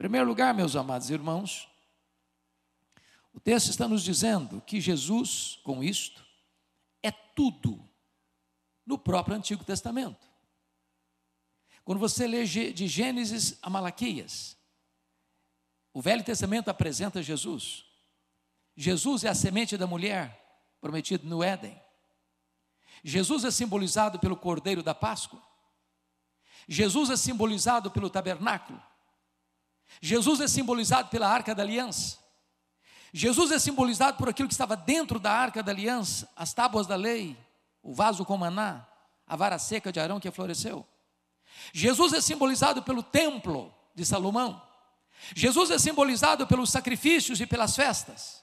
primeiro lugar, meus amados irmãos, o texto está nos dizendo que Jesus, com isto, é tudo no próprio Antigo Testamento. Quando você lê de Gênesis a Malaquias, o Velho Testamento apresenta Jesus. Jesus é a semente da mulher prometida no Éden. Jesus é simbolizado pelo Cordeiro da Páscoa. Jesus é simbolizado pelo tabernáculo. Jesus é simbolizado pela arca da aliança. Jesus é simbolizado por aquilo que estava dentro da arca da aliança, as tábuas da lei, o vaso com maná, a vara seca de Arão que floresceu. Jesus é simbolizado pelo templo de Salomão. Jesus é simbolizado pelos sacrifícios e pelas festas.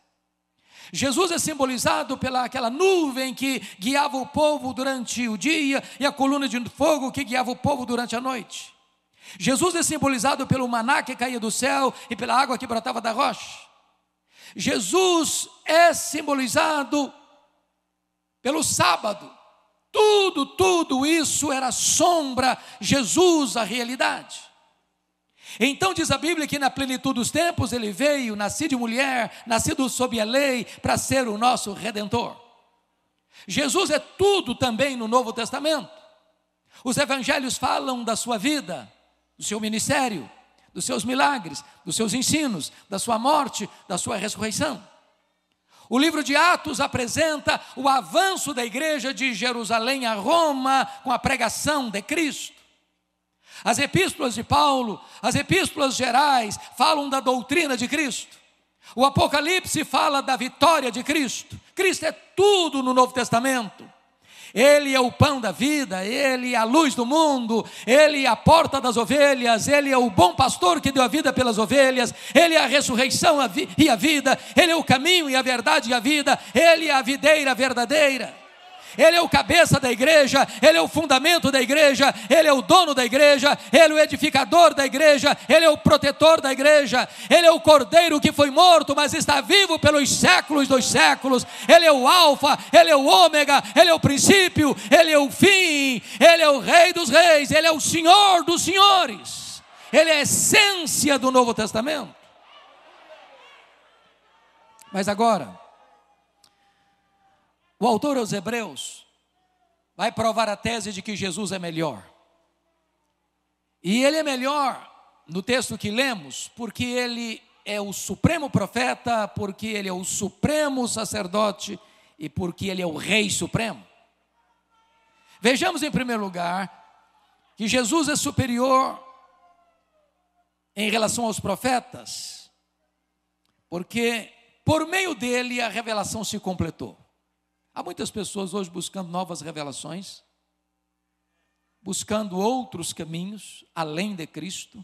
Jesus é simbolizado pela aquela nuvem que guiava o povo durante o dia e a coluna de fogo que guiava o povo durante a noite. Jesus é simbolizado pelo maná que caía do céu e pela água que brotava da rocha. Jesus é simbolizado pelo sábado. Tudo, tudo isso era sombra, Jesus a realidade. Então diz a Bíblia que na plenitude dos tempos ele veio, nascido de mulher, nascido sob a lei, para ser o nosso redentor. Jesus é tudo também no Novo Testamento. Os evangelhos falam da sua vida, do seu ministério, dos seus milagres, dos seus ensinos, da sua morte, da sua ressurreição. O livro de Atos apresenta o avanço da igreja de Jerusalém a Roma com a pregação de Cristo. As epístolas de Paulo, as epístolas gerais, falam da doutrina de Cristo. O Apocalipse fala da vitória de Cristo. Cristo é tudo no Novo Testamento. Ele é o pão da vida, Ele é a luz do mundo, Ele é a porta das ovelhas, Ele é o bom pastor que deu a vida pelas ovelhas, Ele é a ressurreição e a vida, Ele é o caminho e a verdade e a vida, Ele é a videira verdadeira. Ele é o cabeça da igreja, Ele é o fundamento da igreja, Ele é o dono da igreja, Ele é o edificador da igreja, Ele é o protetor da igreja, Ele é o cordeiro que foi morto, mas está vivo pelos séculos dos séculos, Ele é o Alfa, Ele é o Ômega, Ele é o princípio, Ele é o fim, Ele é o Rei dos Reis, Ele é o Senhor dos Senhores, Ele é a essência do Novo Testamento. Mas agora, o autor aos Hebreus vai provar a tese de que Jesus é melhor. E ele é melhor no texto que lemos, porque ele é o supremo profeta, porque ele é o supremo sacerdote e porque ele é o rei supremo. Vejamos em primeiro lugar que Jesus é superior em relação aos profetas, porque por meio dele a revelação se completou. Há muitas pessoas hoje buscando novas revelações, buscando outros caminhos além de Cristo.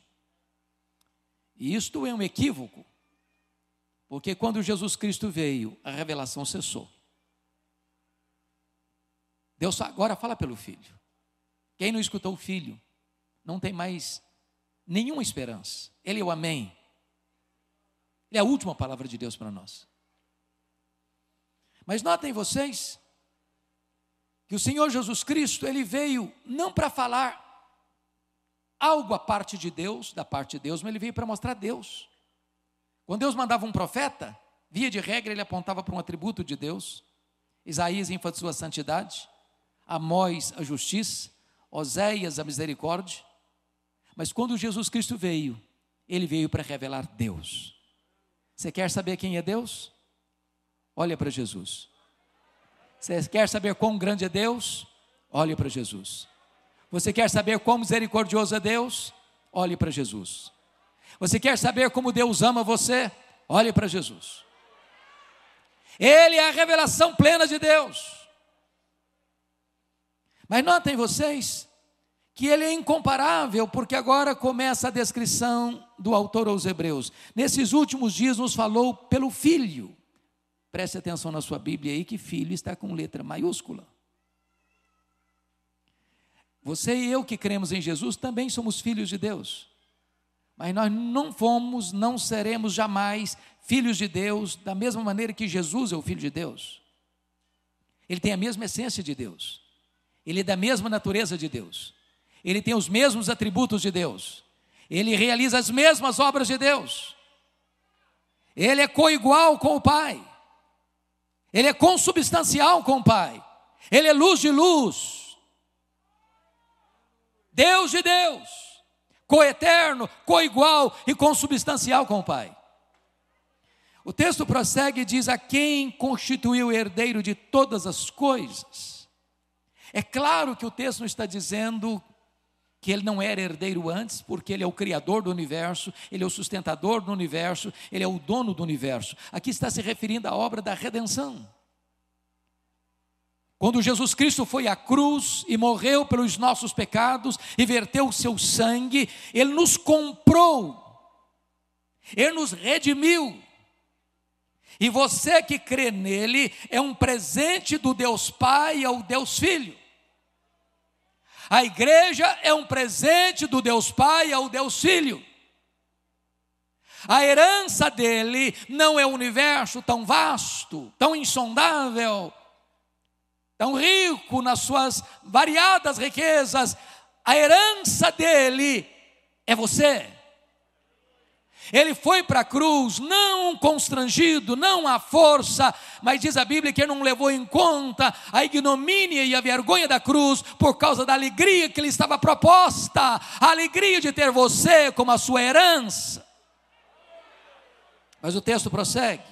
E isto é um equívoco, porque quando Jesus Cristo veio, a revelação cessou. Deus agora fala pelo Filho. Quem não escutou o Filho não tem mais nenhuma esperança. Ele é o Amém. Ele é a última palavra de Deus para nós. Mas notem vocês que o Senhor Jesus Cristo, ele veio não para falar algo à parte de Deus, da parte de Deus, mas ele veio para mostrar Deus. Quando Deus mandava um profeta, via de regra ele apontava para um atributo de Deus. Isaías enfatizou a santidade, Amós a justiça, Oséias a misericórdia. Mas quando Jesus Cristo veio, ele veio para revelar Deus. Você quer saber quem é Deus? Olha para Jesus. Você quer saber quão grande é Deus? Olhe para Jesus. Você quer saber quão misericordioso é Deus? Olhe para Jesus. Você quer saber como Deus ama você? Olhe para Jesus. Ele é a revelação plena de Deus. Mas notem vocês que ele é incomparável, porque agora começa a descrição do autor aos Hebreus. Nesses últimos dias nos falou pelo Filho. Preste atenção na sua Bíblia aí que filho está com letra maiúscula. Você e eu que cremos em Jesus também somos filhos de Deus. Mas nós não fomos, não seremos jamais filhos de Deus da mesma maneira que Jesus é o filho de Deus. Ele tem a mesma essência de Deus. Ele é da mesma natureza de Deus. Ele tem os mesmos atributos de Deus. ele realiza as mesmas obras de Deus. Ele é coigual com o Pai. Ele é consubstancial com o Pai. Ele é luz de luz. Deus de Deus. Coeterno, coigual e consubstancial com o Pai. O texto prossegue e diz: A quem constituiu herdeiro de todas as coisas. É claro que o texto não está dizendo que ele não era herdeiro antes, porque ele é o criador do universo, ele é o sustentador do universo, ele é o dono do universo. Aqui está se referindo à obra da redenção. Quando Jesus Cristo foi à cruz e morreu pelos nossos pecados e verteu o seu sangue, ele nos comprou, ele nos redimiu. E você que crê nele é um presente do Deus Pai ao Deus Filho. A igreja é um presente do Deus Pai ao Deus Filho. A herança dele não é um universo tão vasto, tão insondável, tão rico nas suas variadas riquezas. A herança dele é você. Ele foi para a cruz, não constrangido, não à força, mas diz a Bíblia que ele não levou em conta a ignomínia e a vergonha da cruz por causa da alegria que lhe estava proposta a alegria de ter você como a sua herança. Mas o texto prossegue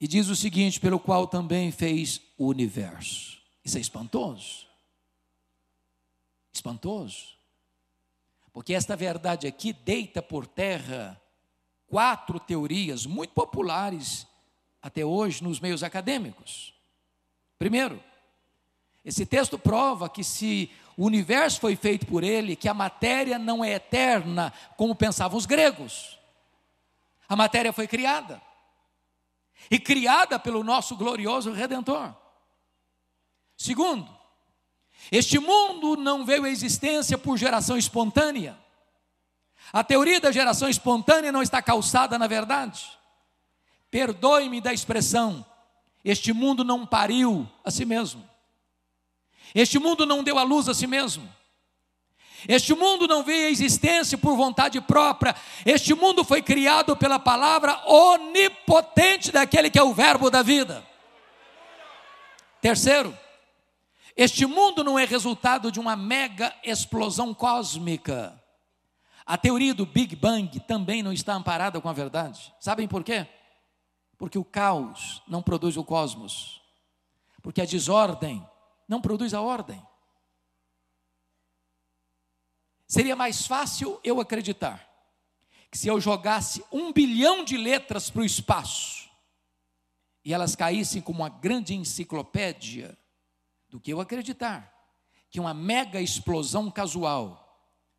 e diz o seguinte: pelo qual também fez o universo. Isso é espantoso. Espantoso. Porque esta verdade aqui deita por terra quatro teorias muito populares até hoje nos meios acadêmicos. Primeiro, esse texto prova que se o universo foi feito por ele, que a matéria não é eterna, como pensavam os gregos. A matéria foi criada. E criada pelo nosso glorioso redentor. Segundo, este mundo não veio à existência por geração espontânea. A teoria da geração espontânea não está calçada na verdade. Perdoe-me da expressão, este mundo não pariu a si mesmo. Este mundo não deu a luz a si mesmo. Este mundo não veio à existência por vontade própria. Este mundo foi criado pela palavra onipotente daquele que é o Verbo da vida. Terceiro, este mundo não é resultado de uma mega explosão cósmica. A teoria do Big Bang também não está amparada com a verdade. Sabem por quê? Porque o caos não produz o cosmos. Porque a desordem não produz a ordem. Seria mais fácil eu acreditar que se eu jogasse um bilhão de letras para o espaço e elas caíssem como uma grande enciclopédia, do que eu acreditar que uma mega explosão casual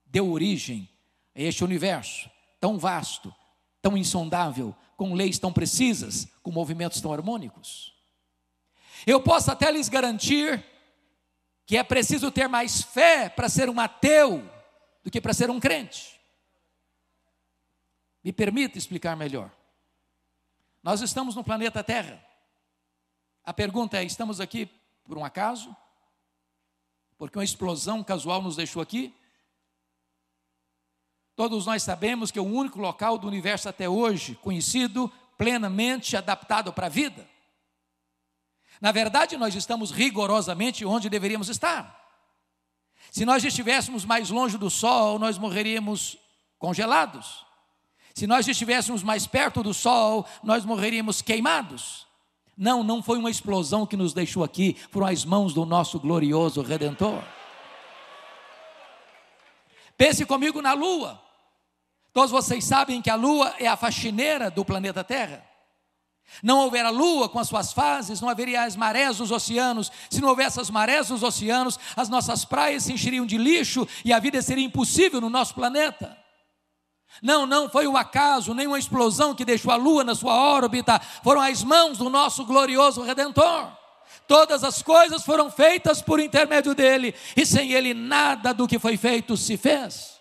deu origem a este universo tão vasto, tão insondável, com leis tão precisas, com movimentos tão harmônicos. Eu posso até lhes garantir que é preciso ter mais fé para ser um ateu do que para ser um crente. Me permita explicar melhor. Nós estamos no planeta Terra. A pergunta é: estamos aqui por um acaso? Porque uma explosão casual nos deixou aqui? Todos nós sabemos que é o único local do universo até hoje conhecido, plenamente adaptado para a vida. Na verdade, nós estamos rigorosamente onde deveríamos estar. Se nós estivéssemos mais longe do Sol, nós morreríamos congelados. Se nós estivéssemos mais perto do Sol, nós morreríamos queimados. Não, não foi uma explosão que nos deixou aqui, foram as mãos do nosso glorioso Redentor. Pense comigo na Lua. Todos vocês sabem que a Lua é a faxineira do planeta Terra. Não houver a lua com as suas fases, não haveria as marés dos oceanos. Se não houvesse as marés dos oceanos, as nossas praias se encheriam de lixo e a vida seria impossível no nosso planeta. Não, não foi um acaso, nem uma explosão que deixou a lua na sua órbita, foram as mãos do nosso glorioso redentor. Todas as coisas foram feitas por intermédio dele, e sem ele nada do que foi feito se fez.